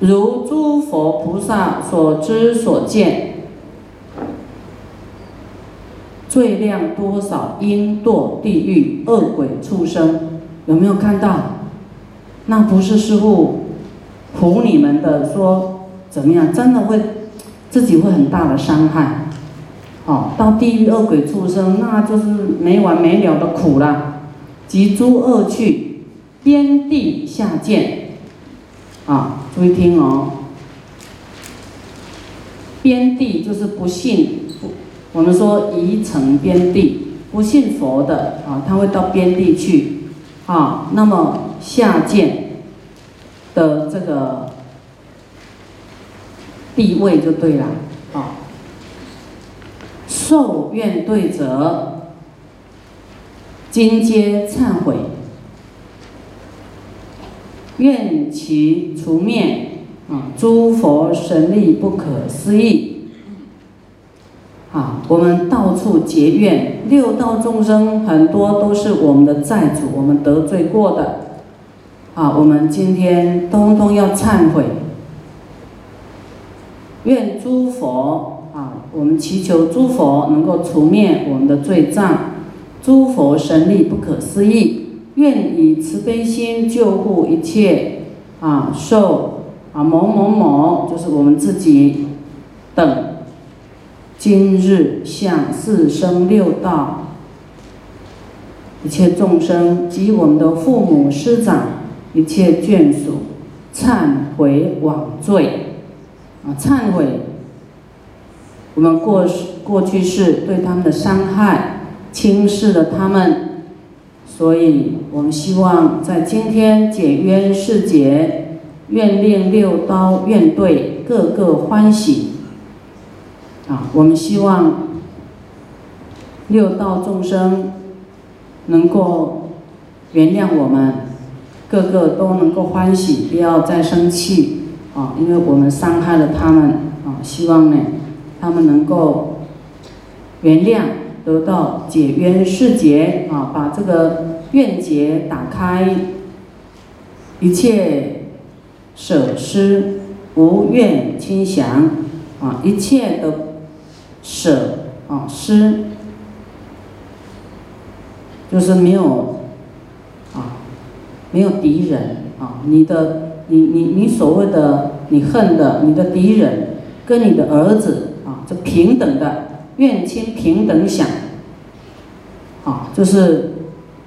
如诸佛菩萨所知所见，罪量多少，因堕地狱恶鬼畜生，有没有看到？那不是师傅唬你们的，说怎么样？真的会自己会很大的伤害。哦，到地狱恶鬼畜生，那就是没完没了的苦了，及诸恶趣，边地下贱，啊，注意听哦。边地就是不信，我们说宜城边地，不信佛的啊，他会到边地去，啊，那么下贱的这个地位就对了，啊。受愿对者，今皆忏悔，愿其除灭啊！诸佛神力不可思议啊！我们到处结怨，六道众生很多都是我们的债主，我们得罪过的啊！我们今天通通要忏悔，愿诸佛。啊，我们祈求诸佛能够除灭我们的罪障，诸佛神力不可思议，愿以慈悲心救护一切啊受啊某某某，就是我们自己等今日向四生六道一切众生及我们的父母师长一切眷属忏悔往罪啊忏悔。我们过过去世对他们的伤害，轻视了他们，所以我们希望在今天解冤释结，愿令六刀愿对个个欢喜。啊，我们希望六道众生能够原谅我们，个个都能够欢喜，不要再生气啊，因为我们伤害了他们啊，希望呢。他们能够原谅，得到解冤释结啊，把这个怨结打开，一切舍失无怨轻祥啊，一切的舍啊失，就是没有啊，没有敌人啊，你的你你你所谓的你恨的你的敌人跟你的儿子。就平等的愿亲平等想，啊，就是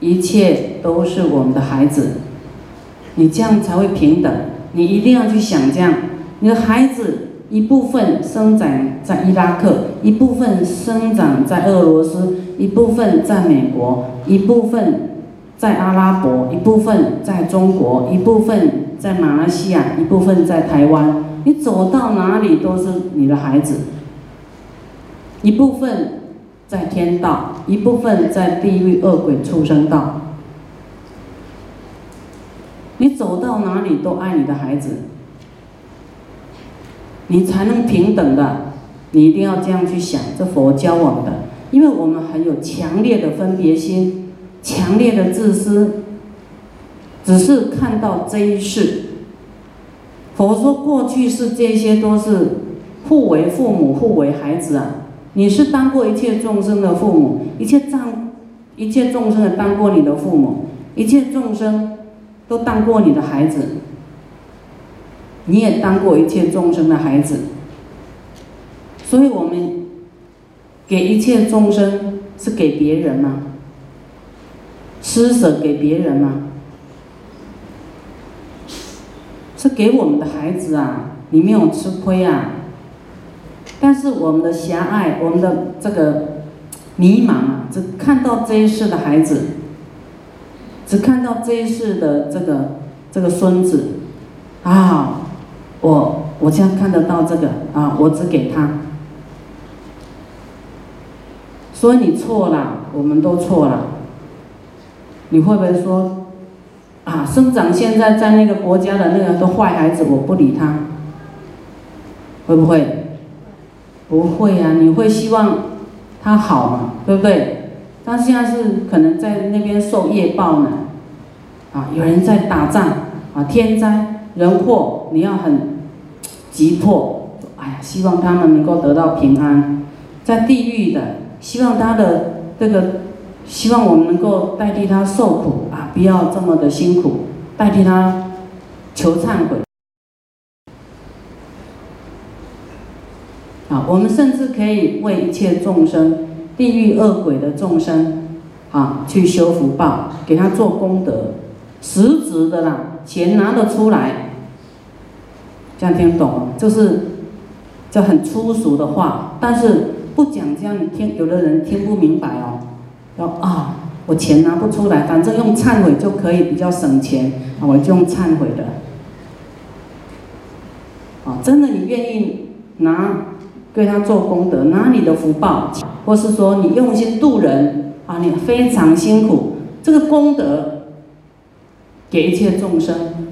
一切都是我们的孩子，你这样才会平等。你一定要去想这样，你的孩子一部分生长在伊拉克，一部分生长在俄罗斯，一部分在美国，一部分在阿拉伯，一部分在中国，一部分在马来西亚，一部分在台湾。你走到哪里都是你的孩子。一部分在天道，一部分在地狱恶鬼畜生道。你走到哪里都爱你的孩子，你才能平等的。你一定要这样去想，这佛教我们的，因为我们很有强烈的分别心，强烈的自私，只是看到这一世。佛说过去是这些都是互为父母，互为孩子啊。你是当过一切众生的父母，一切障，一切众生的当过你的父母，一切众生都当过你的孩子，你也当过一切众生的孩子，所以我们给一切众生是给别人吗？施舍给别人吗？是给我们的孩子啊，你没有吃亏啊。但是我们的狭隘，我们的这个迷茫啊，只看到这一世的孩子，只看到这一世的这个这个孙子，啊，我我这样看得到这个啊，我只给他，所以你错了，我们都错了。你会不会说，啊，生长现在在那个国家的那个都坏孩子，我不理他，会不会？不会啊，你会希望他好嘛，对不对？他现在是可能在那边受业报呢，啊，有人在打仗，啊，天灾，人祸，你要很急迫，哎呀，希望他们能够得到平安。在地狱的，希望他的这个，希望我们能够代替他受苦啊，不要这么的辛苦，代替他求忏悔。啊，我们甚至可以为一切众生、地狱恶鬼的众生，啊，去修福报，给他做功德，实质的啦，钱拿得出来，这样听懂？就是这很粗俗的话，但是不讲这样，你听有的人听不明白哦。要啊，我钱拿不出来，反正用忏悔就可以比较省钱，我就用忏悔的。啊，真的你愿意拿？对他做功德，拿你的福报，或是说你用心度人啊，你非常辛苦，这个功德给一切众生，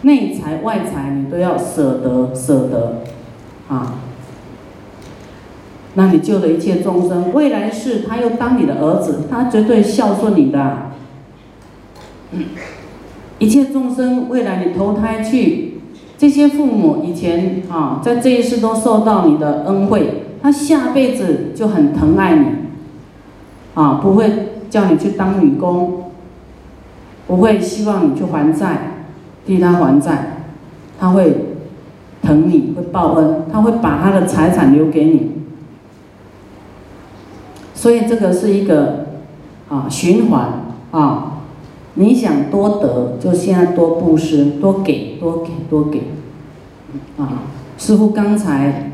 内财外财你都要舍得舍得啊，那你救了一切众生，未来世他又当你的儿子，他绝对孝顺你的，一切众生未来你投胎去。这些父母以前啊，在这一世都受到你的恩惠，他下辈子就很疼爱你，啊，不会叫你去当女工，不会希望你去还债，替他还债，他会疼你，会报恩，他会把他的财产留给你，所以这个是一个啊循环啊。你想多得，就现在多布施，多给，多给，多给，啊！师傅刚才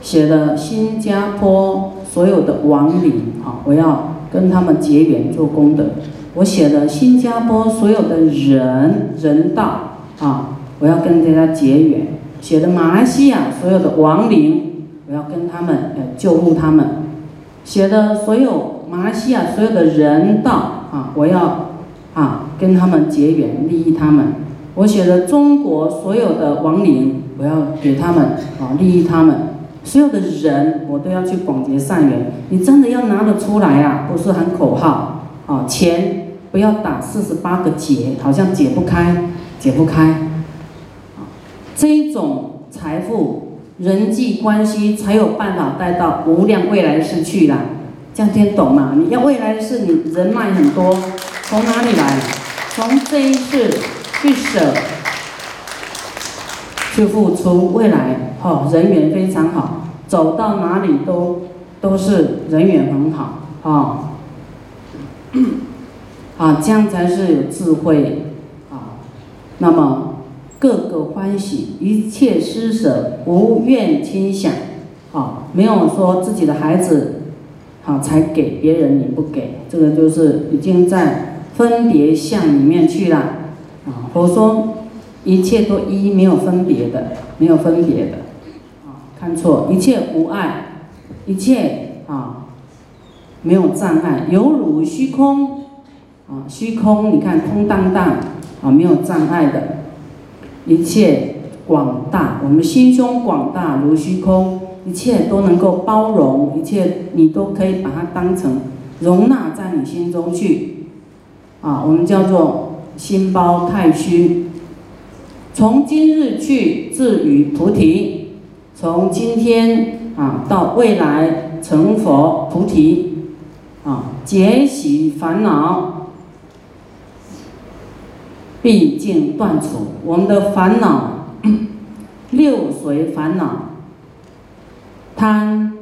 写的新加坡所有的亡灵，啊，我要跟他们结缘做功德。我写的新加坡所有的人人道，啊，我要跟大家结缘。写的马来西亚所有的亡灵，我要跟他们呃救护他们。写的所有马来西亚所有的人道，啊，我要。啊，跟他们结缘，利益他们。我写的中国所有的亡灵，我要给他们啊，利益他们。所有的人，我都要去广结善缘。你真的要拿得出来啊，不是喊口号啊。钱不要打四十八个结，好像解不开，解不开。啊，这一种财富、人际关系才有办法带到无量未来世去啦。这样听懂吗？你要未来世，你人脉很多。从哪里来？从这一世去舍，去付出。未来，哦，人缘非常好，走到哪里都都是人缘很好，啊，啊，这样才是有智慧，啊，那么各个欢喜，一切施舍，无怨亲想，啊，没有说自己的孩子，好才给别人你不给，这个就是已经在。分别相里面去了，啊，佛说一切都一，没有分别的，没有分别的，啊，看错，一切无碍，一切啊，没有障碍，犹如虚空，啊，虚空，你看空荡荡，啊，没有障碍的，一切广大，我们心胸广大如虚空，一切都能够包容，一切你都可以把它当成容纳在你心中去。啊，我们叫做心包太虚。从今日去至于菩提，从今天啊到未来成佛菩提，啊，解喜烦恼，毕竟断除我们的烦恼，六随烦恼，贪、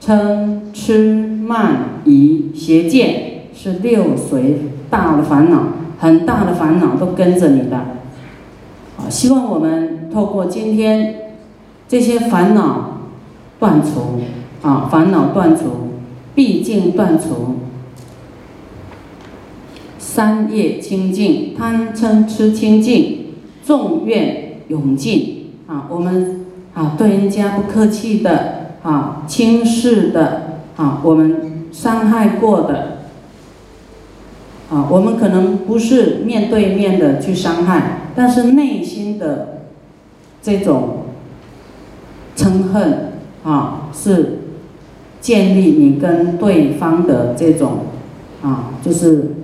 嗔、痴、慢、疑、邪见，是六随。大的烦恼，很大的烦恼都跟着你的，啊！希望我们透过今天这些烦恼断除，啊，烦恼断除，毕竟断除，三业清净，贪嗔痴清净，众怨永尽，啊！我们啊对人家不客气的，啊轻视的，啊我们伤害过的。啊，我们可能不是面对面的去伤害，但是内心的这种嗔恨啊，是建立你跟对方的这种啊，就是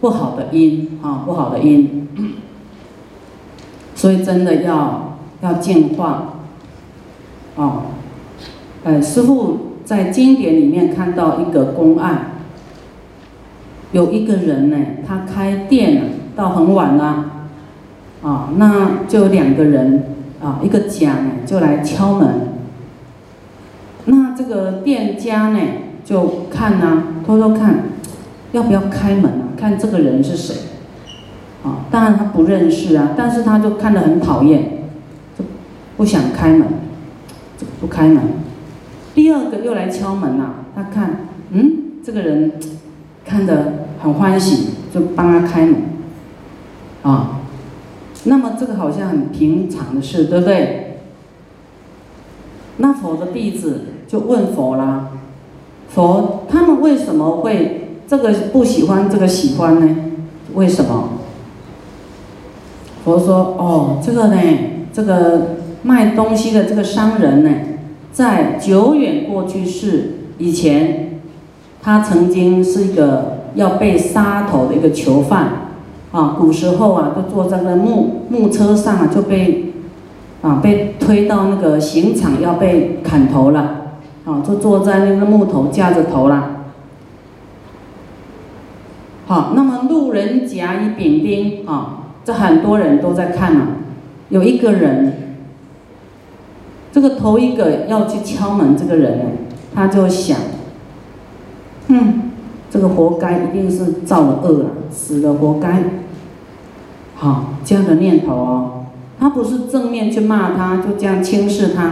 不好的因啊，不好的因。所以真的要要净化，哦，呃，师傅在经典里面看到一个公案，有一个人呢，他开店到很晚了，啊，那就有两个人啊，一个甲呢就来敲门，那这个店家呢就看呐，偷偷看，要不要开门啊？看这个人是谁。啊，当然他不认识啊，但是他就看得很讨厌，就不想开门，就不开门。第二个又来敲门了，他看，嗯，这个人看得很欢喜，就帮他开门。啊，那么这个好像很平常的事，对不对？那佛的弟子就问佛啦，佛他们为什么会这个不喜欢，这个喜欢呢？为什么？佛说：“哦，这个呢，这个卖东西的这个商人呢，在久远过去世以前，他曾经是一个要被杀头的一个囚犯，啊，古时候啊，都坐在那木木车上啊，就被啊被推到那个刑场要被砍头了，啊，就坐在那个木头架着头了。好，那么路人甲乙丙丁啊。”这很多人都在看嘛，有一个人，这个头一个要去敲门，这个人呢，他就想，嗯，这个活该，一定是造了恶了，死了活该，好这样的念头哦，他不是正面去骂他，就这样轻视他，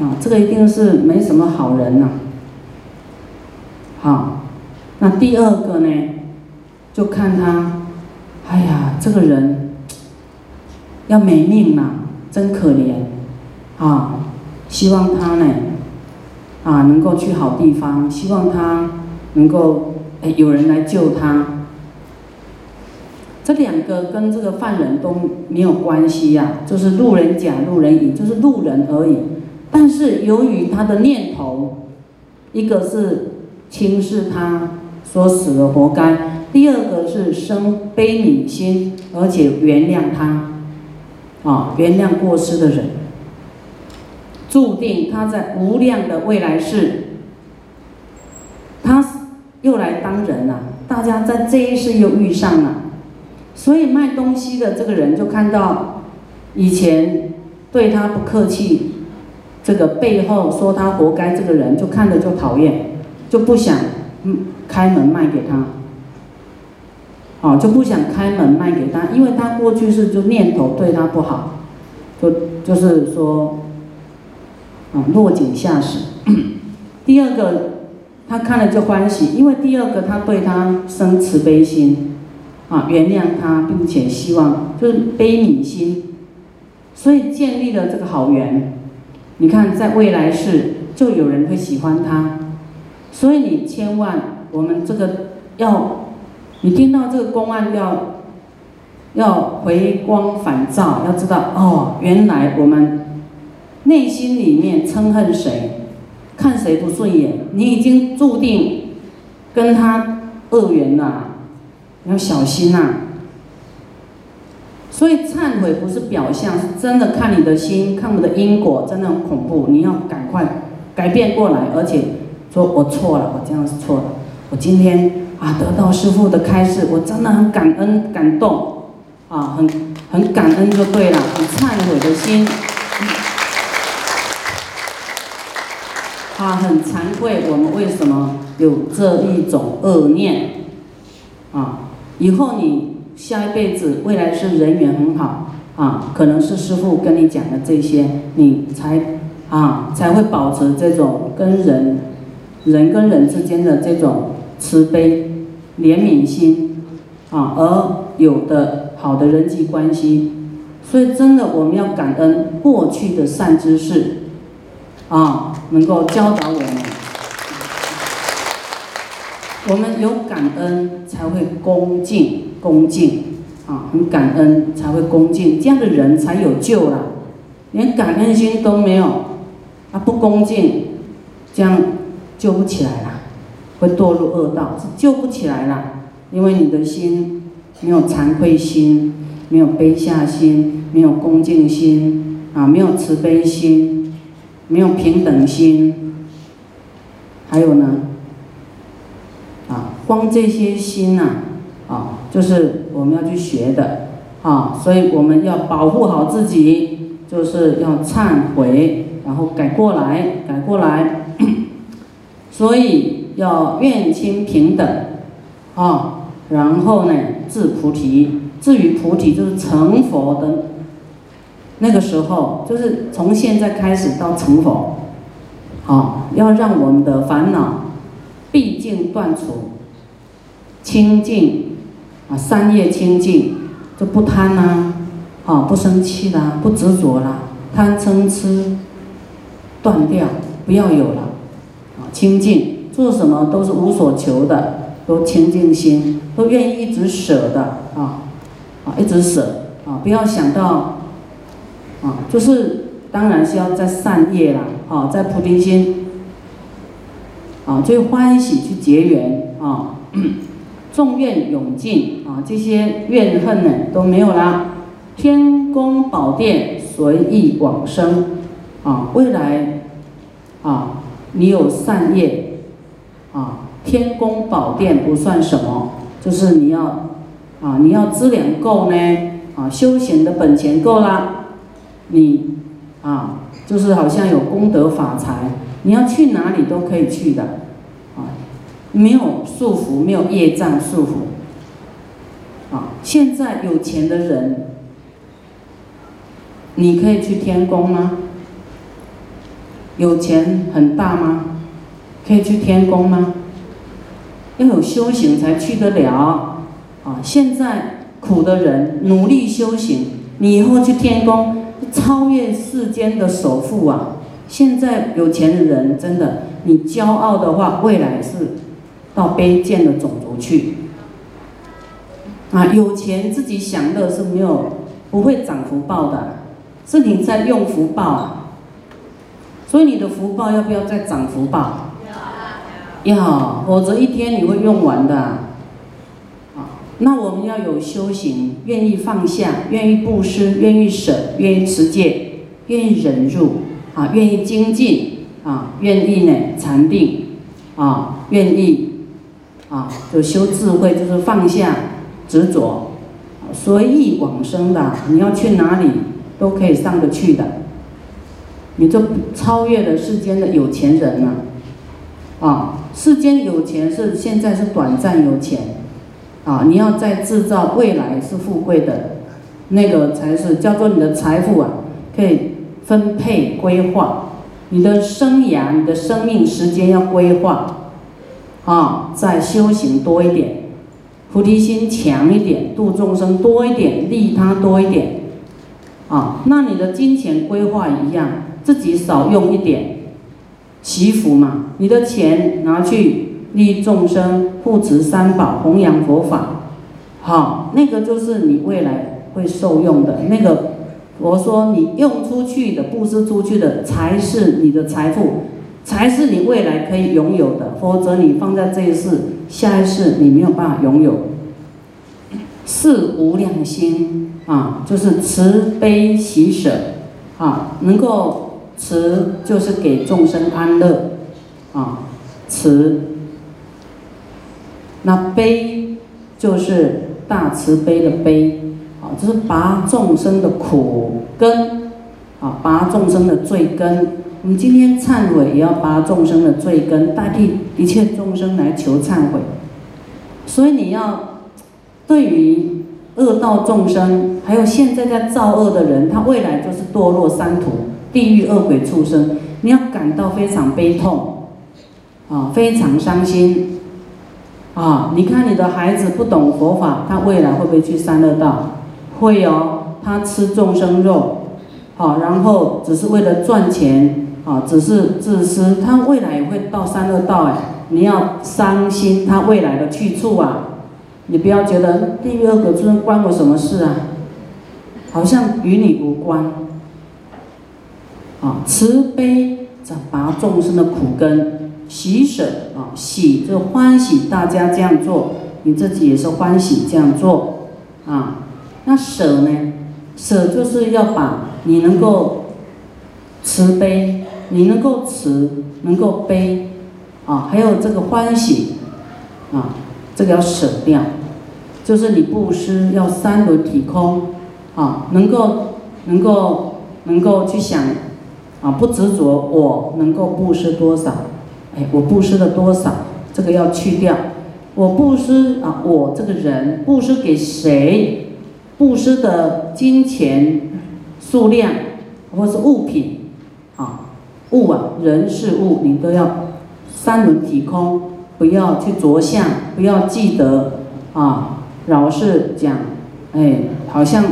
啊，这个一定是没什么好人呐，好，那第二个呢，就看他。哎呀，这个人要没命了，真可怜啊！希望他呢，啊，能够去好地方，希望他能够哎有人来救他。这两个跟这个犯人都没有关系呀，就是路人甲、路人乙，就是路人而已。但是由于他的念头，一个是轻视他，说死了活该。第二个是生悲悯心，而且原谅他，啊，原谅过失的人，注定他在无量的未来世，他又来当人了。大家在这一世又遇上了，所以卖东西的这个人就看到以前对他不客气，这个背后说他活该，这个人就看着就讨厌，就不想嗯开门卖给他。哦，就不想开门卖给他，因为他过去是就念头对他不好，就就是说，啊落井下石。第二个，他看了就欢喜，因为第二个他对他生慈悲心，啊原谅他，并且希望就是悲悯心，所以建立了这个好缘。你看在未来世就有人会喜欢他，所以你千万我们这个要。你听到这个公案要要回光返照，要知道哦，原来我们内心里面憎恨谁，看谁不顺眼，你已经注定跟他恶缘了，要小心呐。所以忏悔不是表象，是真的看你的心，看我的因果，真的很恐怖。你要赶快改变过来，而且说我错了，我这样是错的，我今天。啊，得到师父的开示，我真的很感恩、感动，啊，很很感恩就对了，很忏悔的心，啊，很惭愧，我们为什么有这一种恶念？啊，以后你下一辈子未来是人缘很好，啊，可能是师父跟你讲的这些，你才啊才会保持这种跟人人跟人之间的这种慈悲。怜悯心，啊，而有的好的人际关系，所以真的我们要感恩过去的善知识，啊，能够教导我们，我们有感恩才会恭敬恭敬，啊，很感恩才会恭敬，这样的人才有救了，连感恩心都没有，啊，不恭敬，这样救不起来了。会堕入恶道，是救不起来了，因为你的心没有惭愧心，没有悲下心，没有恭敬心，啊，没有慈悲心，没有平等心，还有呢，啊，光这些心呐，啊，就是我们要去学的，啊，所以我们要保护好自己，就是要忏悔，然后改过来，改过来，所以要愿亲平等，啊。然后呢，至菩提。至于菩提，就是成佛的那个时候，就是从现在开始到成佛，啊，要让我们的烦恼毕竟断除，清净啊，三业清净，就不贪啦，啊，不生气啦，不执着啦，贪嗔痴断掉，不要有了，啊，清净，做什么都是无所求的，都清净心。都愿意一直舍的啊，啊，一直舍啊，不要想到啊，就是当然是要在善业啦，啊，在菩提心啊，最欢喜去结缘啊，众愿永尽啊，这些怨恨呢都没有啦，天宫宝殿随意往生啊，未来啊，你有善业啊，天宫宝殿不算什么。就是你要，啊，你要资粮够呢，啊，修行的本钱够啦，你，啊，就是好像有功德法财，你要去哪里都可以去的，啊，没有束缚，没有业障束缚，啊，现在有钱的人，你可以去天宫吗？有钱很大吗？可以去天宫吗？要有修行才去得了，啊！现在苦的人努力修行，你以后去天宫，超越世间的首富啊！现在有钱的人真的，你骄傲的话，未来是到卑贱的种族去。啊，有钱自己享乐是没有不会长福报的，是你在用福报！所以你的福报要不要再长福报？要，否则一天你会用完的。那我们要有修行，愿意放下，愿意布施，愿意舍，愿意持戒，愿意忍辱，啊，愿意精进，啊，愿意呢禅定，啊，愿意，啊，就修智慧，就是放下执着，随意往生的，你要去哪里都可以上得去的，你就超越了世间的有钱人了，啊。世间有钱是现在是短暂有钱，啊，你要再制造未来是富贵的，那个才是叫做你的财富啊，可以分配规划，你的生涯、你的生命时间要规划，啊，再修行多一点，菩提心强一点，度众生多一点，利他多一点，啊，那你的金钱规划一样，自己少用一点。祈福嘛，你的钱拿去利众生、护持三宝、弘扬佛法，好，那个就是你未来会受用的那个。我说你用出去的、布施出去的，才是你的财富，才是你未来可以拥有的。否则你放在这一世，下一世你没有办法拥有。四无量心啊，就是慈悲喜舍啊，能够。慈就是给众生安乐，啊，慈。那悲就是大慈悲的悲，啊，就是拔众生的苦根，啊，拔众生的罪根。我们今天忏悔也要拔众生的罪根，代替一切众生来求忏悔。所以你要对于恶道众生，还有现在在造恶的人，他未来就是堕落三途。地狱恶鬼畜生，你要感到非常悲痛，啊，非常伤心，啊，你看你的孩子不懂佛法，他未来会不会去三恶道？会哦，他吃众生肉，好，然后只是为了赚钱，啊，只是自私，他未来也会到三恶道哎，你要伤心他未来的去处啊，你不要觉得地狱恶鬼畜生关我什么事啊，好像与你无关。啊，慈悲在拔众生的苦根，喜舍，喜就欢喜大家这样做，你自己也是欢喜这样做啊。那舍呢？舍就是要把你能够慈悲，你能够慈，能够悲，啊，还有这个欢喜，啊，这个要舍掉，就是你布施要三轮体空，啊，能够能够能够去想，啊，不执着我能够布施多少，哎，我布施了多少，这个要去掉。我布施啊，我这个人布施给谁？布施的金钱数量，或是物品啊，物啊，人事物，你都要三轮体空，不要去着相，不要记得啊，老是讲，哎，好像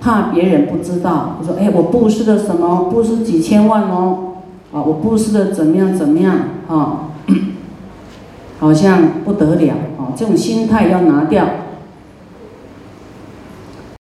怕别人不知道。我说，哎，我布施的什么？布施几千万哦，啊，我布施的怎么样？怎么样？啊？好像不得了啊！这种心态要拿掉